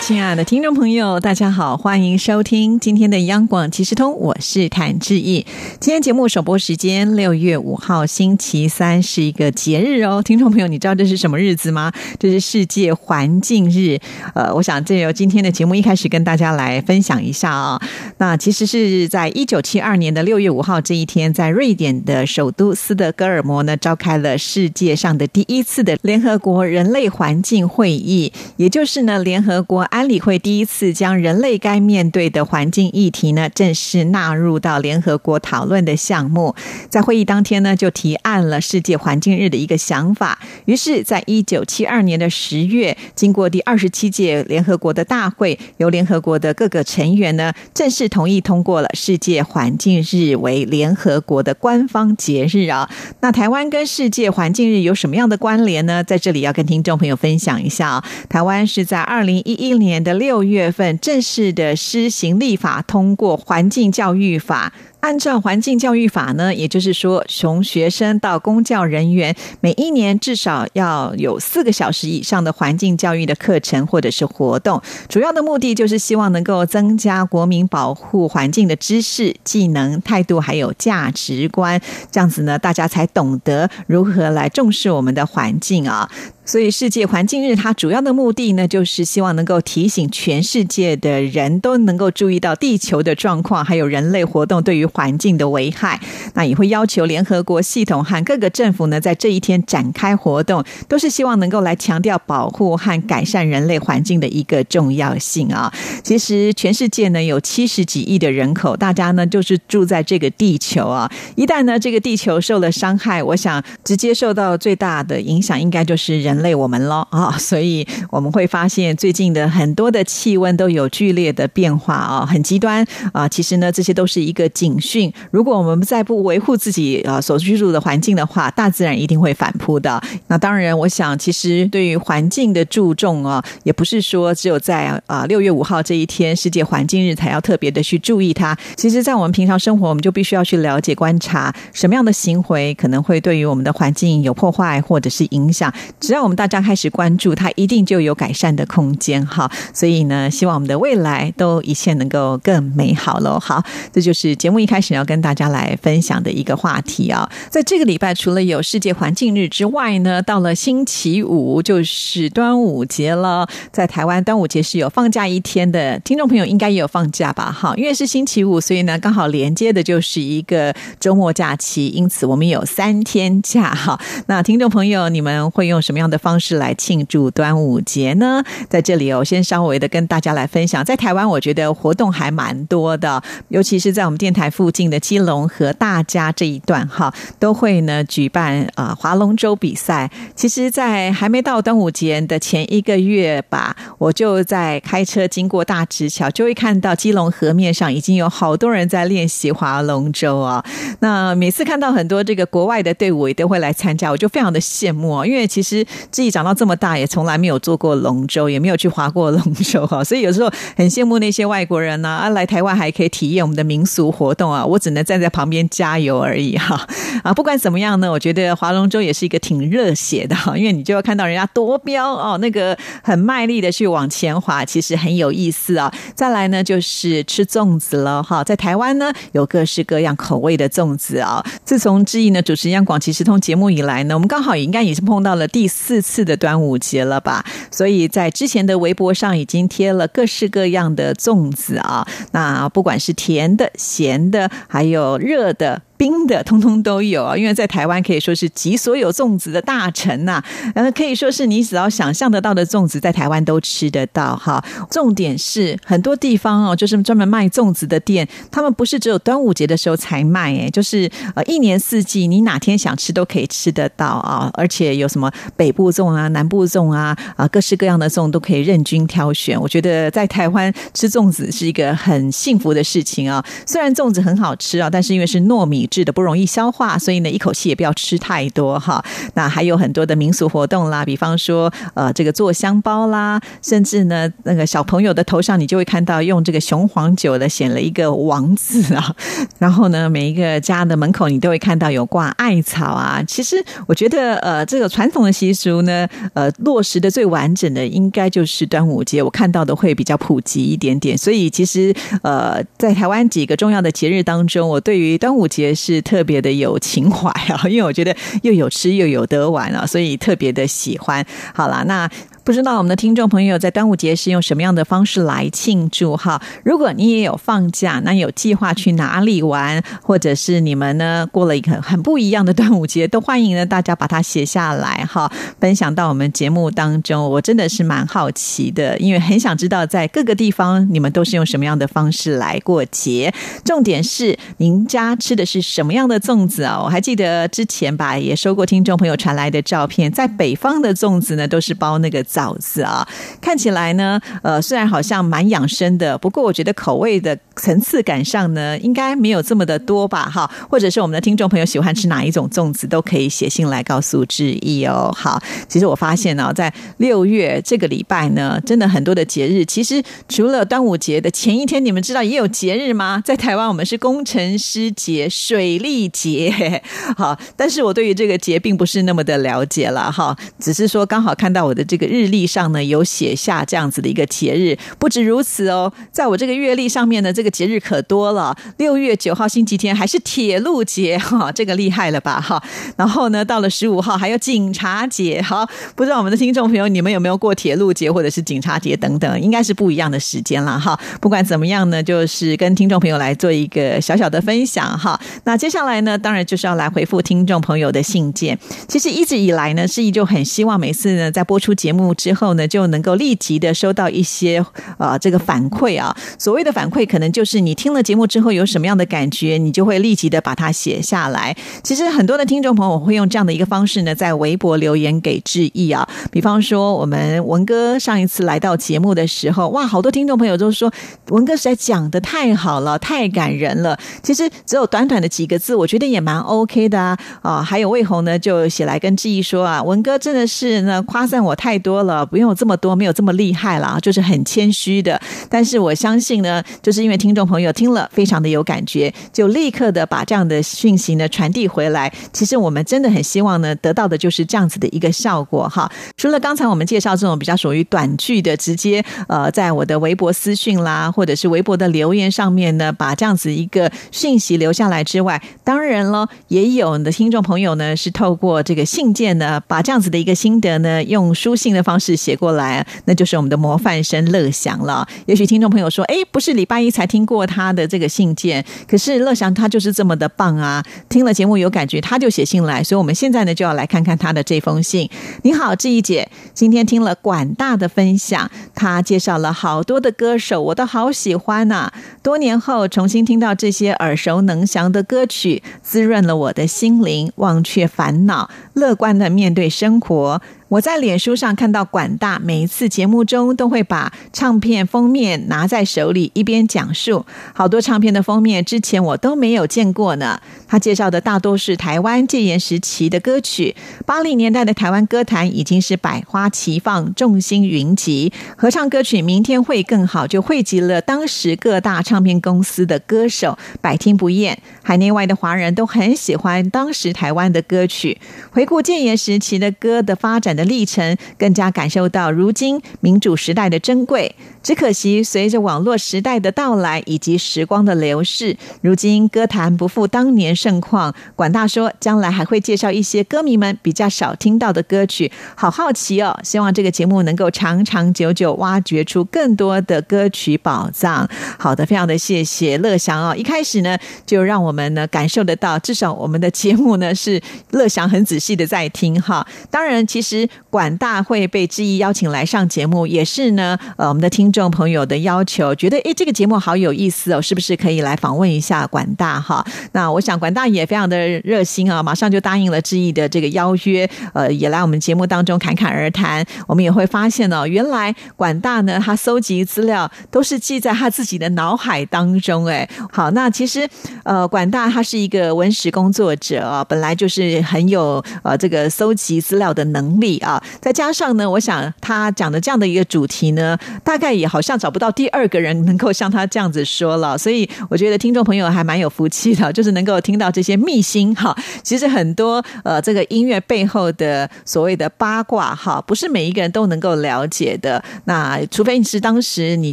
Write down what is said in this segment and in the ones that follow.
亲爱的听众朋友，大家好，欢迎收听今天的央广即时通，我是谭志毅。今天节目首播时间六月五号星期三是一个节日哦，听众朋友，你知道这是什么日子吗？这是世界环境日。呃，我想这由今天的节目一开始跟大家来分享一下啊。那其实是在一九七二年的六月五号这一天，在瑞典的首都斯德哥尔摩呢，召开了世界上的第一次的联合国人类环境会议，也就是呢联合国安。理会第一次将人类该面对的环境议题呢，正式纳入到联合国讨论的项目。在会议当天呢，就提案了世界环境日的一个想法。于是，在一九七二年的十月，经过第二十七届联合国的大会，由联合国的各个成员呢，正式同意通过了世界环境日为联合国的官方节日啊。那台湾跟世界环境日有什么样的关联呢？在这里要跟听众朋友分享一下啊。台湾是在二零一一年。年的六月份，正式的施行立法，通过《环境教育法》。按照环境教育法呢，也就是说，从学生到公教人员，每一年至少要有四个小时以上的环境教育的课程或者是活动。主要的目的就是希望能够增加国民保护环境的知识、技能、态度还有价值观，这样子呢，大家才懂得如何来重视我们的环境啊。所以，世界环境日它主要的目的呢，就是希望能够提醒全世界的人都能够注意到地球的状况，还有人类活动对于环境的危害，那也会要求联合国系统和各个政府呢，在这一天展开活动，都是希望能够来强调保护和改善人类环境的一个重要性啊。其实全世界呢有七十几亿的人口，大家呢就是住在这个地球啊。一旦呢这个地球受了伤害，我想直接受到最大的影响，应该就是人类我们了啊。所以我们会发现最近的很多的气温都有剧烈的变化啊，很极端啊。其实呢这些都是一个警。训，如果我们再不维护自己啊所居住的环境的话，大自然一定会反扑的。那当然，我想其实对于环境的注重啊，也不是说只有在啊六月五号这一天世界环境日才要特别的去注意它。其实，在我们平常生活，我们就必须要去了解、观察什么样的行为可能会对于我们的环境有破坏或者是影响。只要我们大家开始关注，它一定就有改善的空间。哈，所以呢，希望我们的未来都一切能够更美好喽。好，这就是节目一。开始要跟大家来分享的一个话题啊，在这个礼拜除了有世界环境日之外呢，到了星期五就是端午节了。在台湾端午节是有放假一天的，听众朋友应该也有放假吧？哈，因为是星期五，所以呢刚好连接的就是一个周末假期，因此我们有三天假哈。那听众朋友，你们会用什么样的方式来庆祝端午节呢？在这里哦，先稍微的跟大家来分享，在台湾我觉得活动还蛮多的，尤其是在我们电台。附近的基隆和大家这一段哈，都会呢举办啊划龙舟比赛。其实，在还没到端午节的前一个月吧，我就在开车经过大直桥，就会看到基隆河面上已经有好多人在练习划龙舟啊。那每次看到很多这个国外的队伍也都会来参加，我就非常的羡慕啊。因为其实自己长到这么大，也从来没有做过龙舟，也没有去划过龙舟哈，所以有时候很羡慕那些外国人呢啊，来台湾还可以体验我们的民俗活动。啊，我只能站在旁边加油而已哈啊！不管怎么样呢，我觉得划龙舟也是一个挺热血的哈，因为你就要看到人家夺标哦，那个很卖力的去往前划，其实很有意思啊。再来呢，就是吃粽子了哈，在台湾呢有各式各样口味的粽子啊。自从志毅呢主持央广其时通节目以来呢，我们刚好也应该也是碰到了第四次的端午节了吧？所以在之前的微博上已经贴了各式各样的粽子啊，那不管是甜的、咸。的还有热的。冰的通通都有啊，因为在台湾可以说是集所有粽子的大成呐，呃，可以说是你只要想象得到的粽子，在台湾都吃得到哈。重点是很多地方哦，就是专门卖粽子的店，他们不是只有端午节的时候才卖，哎，就是呃一年四季，你哪天想吃都可以吃得到啊。而且有什么北部粽啊、南部粽啊啊，各式各样的粽都可以任君挑选。我觉得在台湾吃粽子是一个很幸福的事情啊。虽然粽子很好吃啊，但是因为是糯米。制的，不容易消化，所以呢，一口气也不要吃太多哈。那还有很多的民俗活动啦，比方说呃，这个做香包啦，甚至呢，那个小朋友的头上你就会看到用这个雄黄酒的写了一个王字啊。然后呢，每一个家的门口你都会看到有挂艾草啊。其实我觉得呃，这个传统的习俗呢，呃，落实的最完整的应该就是端午节，我看到的会比较普及一点点。所以其实呃，在台湾几个重要的节日当中，我对于端午节是特别的有情怀啊，因为我觉得又有吃又有得玩啊，所以特别的喜欢。好啦，那。不知道我们的听众朋友在端午节是用什么样的方式来庆祝哈？如果你也有放假，那有计划去哪里玩，或者是你们呢过了一个很不一样的端午节，都欢迎呢大家把它写下来哈，分享到我们节目当中。我真的是蛮好奇的，因为很想知道在各个地方你们都是用什么样的方式来过节。重点是您家吃的是什么样的粽子啊？我还记得之前吧，也收过听众朋友传来的照片，在北方的粽子呢都是包那个枣。子啊，看起来呢，呃，虽然好像蛮养生的，不过我觉得口味的层次感上呢，应该没有这么的多吧，哈。或者是我们的听众朋友喜欢吃哪一种粽子，都可以写信来告诉志毅哦。好，其实我发现呢，在六月这个礼拜呢，真的很多的节日，其实除了端午节的前一天，你们知道也有节日吗？在台湾，我们是工程师节、水利节，好，但是我对于这个节并不是那么的了解了，哈，只是说刚好看到我的这个日。历上呢有写下这样子的一个节日，不止如此哦，在我这个月历上面呢，这个节日可多了。六月九号星期天还是铁路节哈，这个厉害了吧哈。然后呢，到了十五号还有警察节，好，不知道我们的听众朋友你们有没有过铁路节或者是警察节等等，应该是不一样的时间了哈。不管怎么样呢，就是跟听众朋友来做一个小小的分享哈。那接下来呢，当然就是要来回复听众朋友的信件。其实一直以来呢，是一就很希望每次呢在播出节目。之后呢，就能够立即的收到一些啊这个反馈啊。所谓的反馈，可能就就是你听了节目之后有什么样的感觉，你就会立即的把它写下来。其实很多的听众朋友会用这样的一个方式呢，在微博留言给致意啊。比方说，我们文哥上一次来到节目的时候，哇，好多听众朋友都说文哥实在讲的太好了，太感人了。其实只有短短的几个字，我觉得也蛮 OK 的啊。啊，还有魏红呢，就写来跟致意说啊，文哥真的是呢夸赞我太多了。不用这么多，没有这么厉害了，就是很谦虚的。但是我相信呢，就是因为听众朋友听了非常的有感觉，就立刻的把这样的讯息呢传递回来。其实我们真的很希望呢，得到的就是这样子的一个效果哈。除了刚才我们介绍这种比较属于短句的，直接呃，在我的微博私讯啦，或者是微博的留言上面呢，把这样子一个讯息留下来之外，当然了，也有的听众朋友呢是透过这个信件呢，把这样子的一个心得呢，用书信的方。式写过来，那就是我们的模范生乐祥了。也许听众朋友说：“哎，不是礼拜一才听过他的这个信件，可是乐祥他就是这么的棒啊！听了节目有感觉，他就写信来。所以我们现在呢，就要来看看他的这封信。你好，志毅姐，今天听了管大的分享，他介绍了好多的歌手，我都好喜欢呐。多年后重新听到这些耳熟能详的歌曲，滋润了我的心灵，忘却烦恼，乐观的面对生活。”我在脸书上看到管大每一次节目中都会把唱片封面拿在手里，一边讲述。好多唱片的封面之前我都没有见过呢。他介绍的大多是台湾戒严时期的歌曲。八零年代的台湾歌坛已经是百花齐放、众星云集。合唱歌曲《明天会更好》就汇集了当时各大唱片公司的歌手，百听不厌。海内外的华人都很喜欢当时台湾的歌曲。回顾戒严时期的歌的发展的历程，更加感受到如今民主时代的珍贵。只可惜，随着网络时代的到来以及时光的流逝，如今歌坛不复当年盛况。管大说，将来还会介绍一些歌迷们比较少听到的歌曲。好好奇哦！希望这个节目能够长长久久，挖掘出更多的歌曲宝藏。好的，非常的谢谢乐祥哦！一开始呢，就让我们呢感受得到，至少我们的节目呢是乐祥很仔细的在听哈。当然，其实管大会被志毅邀请来上节目，也是呢，呃，我们的听众朋友的要求，觉得诶这个节目好有意思哦，是不是可以来访问一下管大哈？那我想管大也非常的热心啊，马上就答应了志毅的这个邀约，呃，也来我们节目当中侃侃而谈。我们也会发现哦，原来管大呢，他搜集资料都是记在他自己的脑海当中。哎，好，那其实呃，管大他是一个文史工作者，本来就是很有呃这个搜集资料的能力啊，再加上呢，我想他讲的这样的一个主题呢，大概也好像找不到第二个人能够像他这样子说了，所以我觉得听众朋友还蛮有福气的，就是能够听到这些秘辛哈。其实很多呃这个音乐背后的所谓的八卦哈，不是每一个人都能够了解的。那除非你是当时你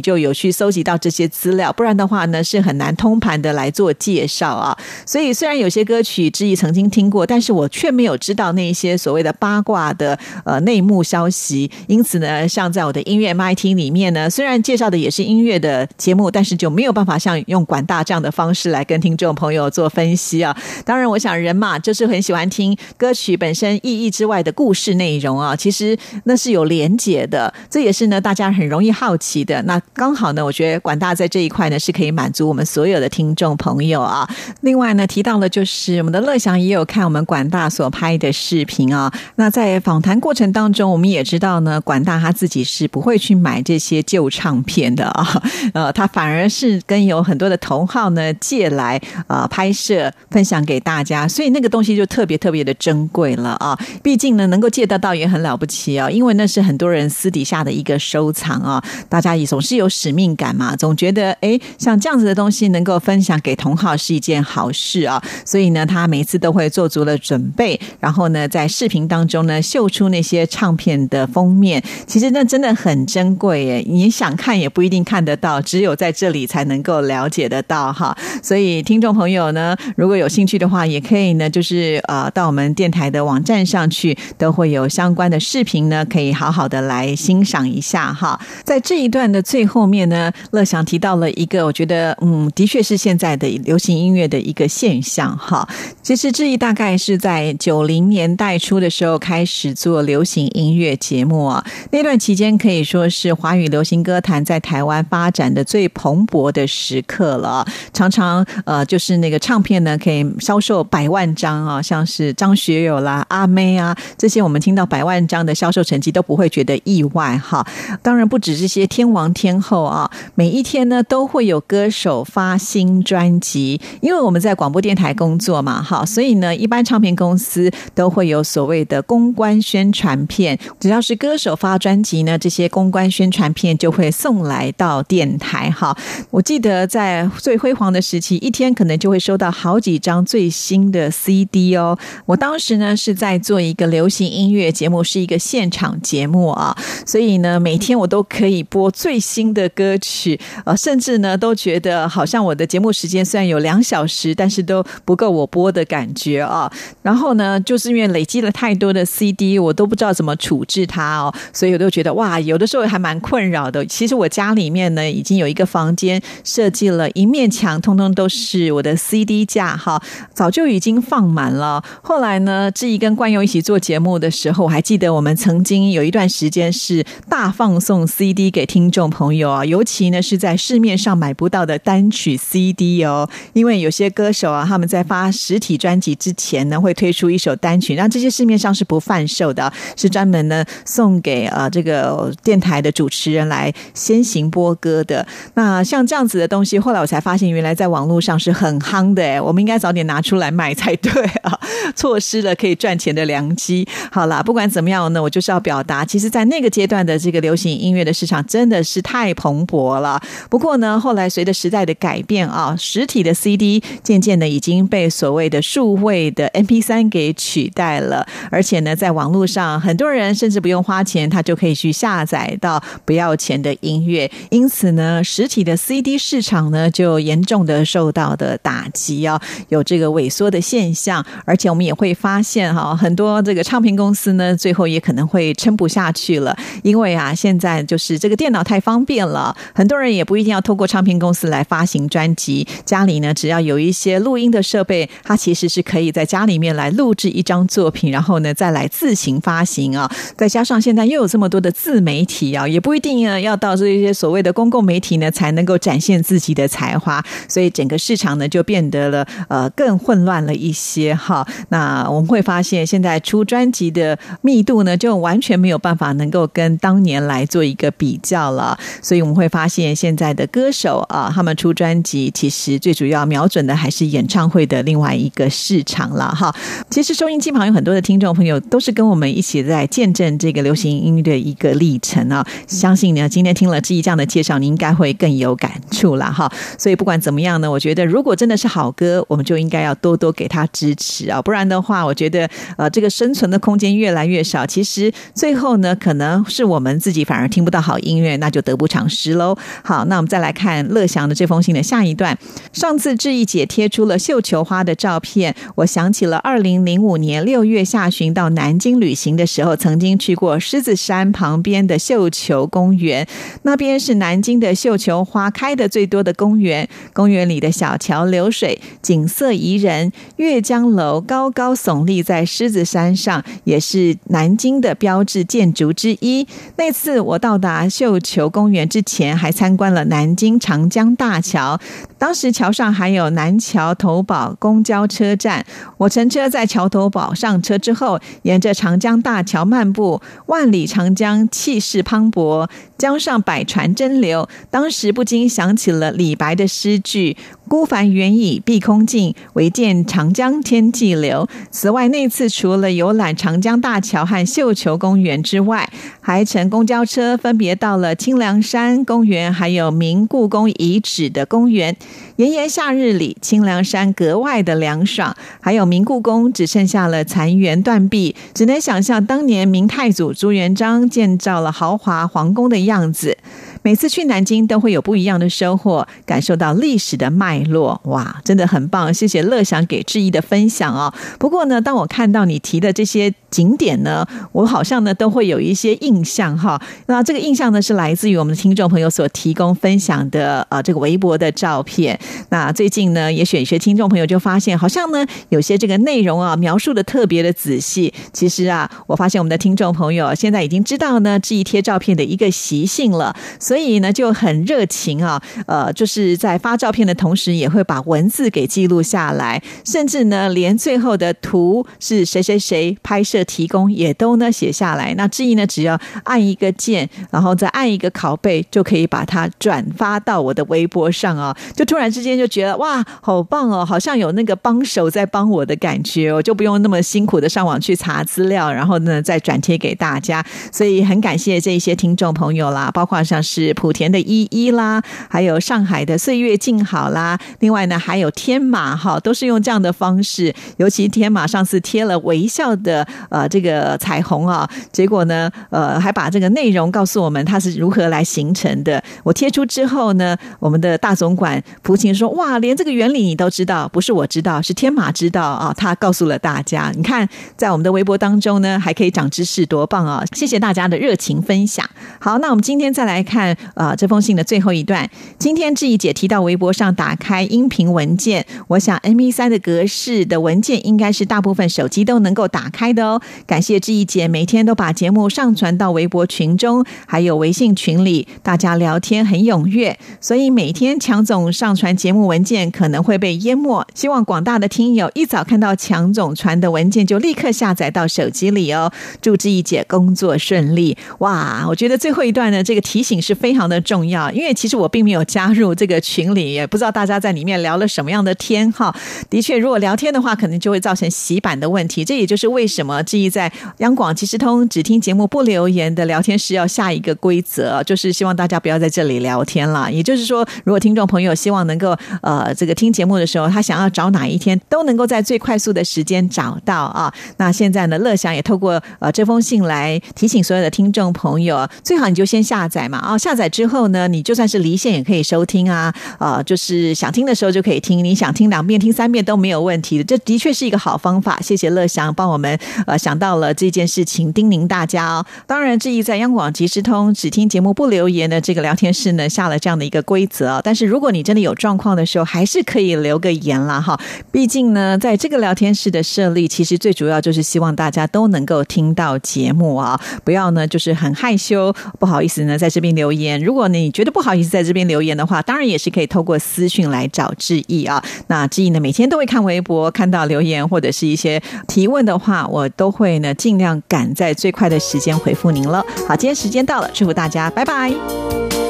就有去搜集到这些资料，不然的话呢，是很难通盘的来做介绍啊。所以虽然有些歌曲之意曾经听过，但是我却没有知道那些所谓的八卦的呃内幕消息。因此呢，像在我的音乐 MIT 里面呢，虽然介绍的也是音乐的节目，但是就没有办法像用管大这样的方式来跟听众朋友做分析啊。当然，我想人嘛，就是很喜欢听歌曲本身意义之外的故事内容啊。其实那是有连结的，这也是呢大家很容易好奇的。那刚好呢，我觉得管大在这一块呢是可以满足我们所有的听众朋友啊。另外呢，提到了就是我们的乐祥也有看我们管大所拍的视频啊。那在访谈过过程当中，我们也知道呢，管大他自己是不会去买这些旧唱片的啊。呃，他反而是跟有很多的同好呢借来啊拍摄分享给大家，所以那个东西就特别特别的珍贵了啊。毕竟呢，能够借得到也很了不起啊，因为那是很多人私底下的一个收藏啊。大家也总是有使命感嘛，总觉得哎，像这样子的东西能够分享给同好是一件好事啊。所以呢，他每次都会做足了准备，然后呢，在视频当中呢秀出那些唱片的封面。其实那真的很珍贵耶，你想看也不一定看得到，只有在这里才能够了解得到哈。所以听众朋友呢，如果有兴趣的话，也可以呢，就是呃，到我们电台的网站上去，都会有相关的视频呢，可以好好的来欣赏一下哈。在这一段的最后面呢，乐祥提到了一个，我觉得嗯，的确是现在的流行音乐的一个现象哈。其实这一大概是在九零年代初的时候开始做流行音乐节目啊，那段期间可以说是华语流行歌坛在台湾发展的最蓬勃的时刻了，常常呃就是那个唱片呢可以销售百万张啊，像是张学友啦、阿妹啊这些，我们听到百万张的销售成绩都不会觉得意外哈。当然不止这些天王天后啊，每一天呢都会有歌手发新专辑，因为我们在广播电台工作嘛，哈，所以呢一般唱片公司都会有所谓的公关宣传片，只要是歌手发专辑呢，这些公关宣传片就会送来到电台哈。我记得在最辉煌的时期，一天可能就会收到好几张最新的 CD 哦。我当时呢是在做一个流行音乐节目，是一个现场节目啊，所以呢每天我都可以播最新的歌曲，呃，甚至呢都觉得好像我的节目时间虽然有两小时，但是都不够我播的感觉啊。然后呢，就是因为累积了太多的 CD，我都不知道怎么处置它哦，所以我都觉得哇，有的时候还蛮困扰的。其实我家里面呢已经有一个房间设计了一面墙，通通都是我的 CD 架哈，早就已经放满了。后来呢，志毅跟冠佑一起做节目的时候，我还记得我们曾经有一段时间是大放送 CD 给听众朋友啊，尤其呢是在市面上买不到的单曲 CD 哦，因为有些歌手啊，他们在发实体专辑之前呢，会推出一首单曲，那这些市面上是不贩售的，是专门呢送给呃这个电台的主持人来先行播歌的。那像这样子的东西，后来我才发现，原来在网络上是很夯的哎，我们应该早点拿出来卖才对啊，错失了可以赚钱的良机。好啦，不管怎么样呢，我就是要表达，其实，在那个阶段的这个流行音乐的市场真的是太蓬勃了。不过呢，后来随着时代的改变啊，实体的 CD 渐渐的已经被所谓的数位的 MP 三给取代了，而且呢，在网络上，很多人甚至不用花钱，他就可以去下载到不要钱的音乐。因此呢，实体的 CD 市场呢，就严重的受到的打击啊，有这个萎缩的现象。而且我们也会发现哈，很多这个唱片公司呢，最后也可能会撑不下去了，因为啊，现在就是这个电脑太方便了，很多人也不一定要透过唱片公司来发行专辑，家里呢，只要有一些录音的设备，它其实是可以在家里面来录制一张作品，然后呢，再来自行发。行啊，再加上现在又有这么多的自媒体啊，也不一定呢要到这些所谓的公共媒体呢才能够展现自己的才华，所以整个市场呢就变得了呃更混乱了一些哈。那我们会发现，现在出专辑的密度呢就完全没有办法能够跟当年来做一个比较了，所以我们会发现现在的歌手啊，他们出专辑其实最主要瞄准的还是演唱会的另外一个市场了哈。其实收音机旁有很多的听众朋友都是跟我们一起在见证这个流行音乐的一个历程啊！相信呢，今天听了志毅这样的介绍，你应该会更有感触了哈。所以不管怎么样呢，我觉得如果真的是好歌，我们就应该要多多给他支持啊！不然的话，我觉得呃，这个生存的空间越来越少。其实最后呢，可能是我们自己反而听不到好音乐，那就得不偿失喽。好，那我们再来看乐祥的这封信的下一段。上次志毅姐贴出了绣球花的照片，我想起了二零零五年六月下旬到南京旅行的时候，曾经去过狮子山旁边的绣球公园。那边是南京的绣球花开的最多的公园。公园里的小桥流水，景色宜人。岳江楼高高耸立在狮子山上，也是南京的标志建筑之一。那次我到达绣球公园之前，还参观了南京长江大桥。当时桥上还有南桥头堡公交车站。我乘车在桥头堡上车之后，沿着长江江大桥漫步，万里长江气势磅礴，江上百船争流。当时不禁想起了李白的诗句。孤帆远影碧空尽，唯见长江天际流。此外，那次除了游览长江大桥和绣球公园之外，还乘公交车分别到了清凉山公园，还有明故宫遗址的公园。炎炎夏日里，清凉山格外的凉爽，还有明故宫只剩下了残垣断壁，只能想象当年明太祖朱元璋建造了豪华皇宫的样子。每次去南京都会有不一样的收获，感受到历史的脉络，哇，真的很棒！谢谢乐享给志毅的分享哦。不过呢，当我看到你提的这些景点呢，我好像呢都会有一些印象哈。那这个印象呢是来自于我们的听众朋友所提供分享的呃这个微博的照片。那最近呢，也选一些听众朋友就发现，好像呢有些这个内容啊描述的特别的仔细。其实啊，我发现我们的听众朋友现在已经知道呢志毅贴照片的一个习性了。所以呢，就很热情啊，呃，就是在发照片的同时，也会把文字给记录下来，甚至呢，连最后的图是谁谁谁拍摄提供，也都呢写下来。那志毅呢，只要按一个键，然后再按一个拷贝，就可以把它转发到我的微博上啊。就突然之间就觉得哇，好棒哦，好像有那个帮手在帮我的感觉，我就不用那么辛苦的上网去查资料，然后呢再转贴给大家。所以很感谢这一些听众朋友啦，包括像是。是莆田的依依啦，还有上海的岁月静好啦，另外呢还有天马哈，都是用这样的方式。尤其天马上次贴了微笑的呃这个彩虹啊，结果呢呃还把这个内容告诉我们它是如何来形成的。我贴出之后呢，我们的大总管蒲琴说哇，连这个原理你都知道，不是我知道，是天马知道啊，他告诉了大家。你看在我们的微博当中呢，还可以长知识，多棒啊！谢谢大家的热情分享。好，那我们今天再来看。啊，这封信的最后一段，今天志怡姐提到微博上打开音频文件，我想 M P 三的格式的文件应该是大部分手机都能够打开的哦。感谢志怡姐每天都把节目上传到微博群中，还有微信群里，大家聊天很踊跃，所以每天强总上传节目文件可能会被淹没。希望广大的听友一早看到强总传的文件就立刻下载到手机里哦。祝志怡姐工作顺利！哇，我觉得最后一段呢，这个提醒是。非常的重要，因为其实我并没有加入这个群里，也不知道大家在里面聊了什么样的天哈。的确，如果聊天的话，可能就会造成洗版的问题。这也就是为什么志毅在央广即时通只听节目不留言的聊天室要下一个规则，就是希望大家不要在这里聊天了。也就是说，如果听众朋友希望能够呃这个听节目的时候，他想要找哪一天都能够在最快速的时间找到啊。那现在呢，乐享也透过呃这封信来提醒所有的听众朋友，最好你就先下载嘛啊。下载之后呢，你就算是离线也可以收听啊，呃，就是想听的时候就可以听，你想听两遍、听三遍都没有问题的。这的确是一个好方法。谢谢乐祥帮我们呃想到了这件事情，叮咛大家哦。当然，至于在央广即时通只听节目不留言的这个聊天室呢，下了这样的一个规则。但是如果你真的有状况的时候，还是可以留个言啦哈。毕竟呢，在这个聊天室的设立，其实最主要就是希望大家都能够听到节目啊，不要呢就是很害羞，不好意思呢在这边留言如果你觉得不好意思在这边留言的话，当然也是可以透过私讯来找志毅啊。那志毅呢每天都会看微博，看到留言或者是一些提问的话，我都会呢尽量赶在最快的时间回复您了。好，今天时间到了，祝福大家，拜拜。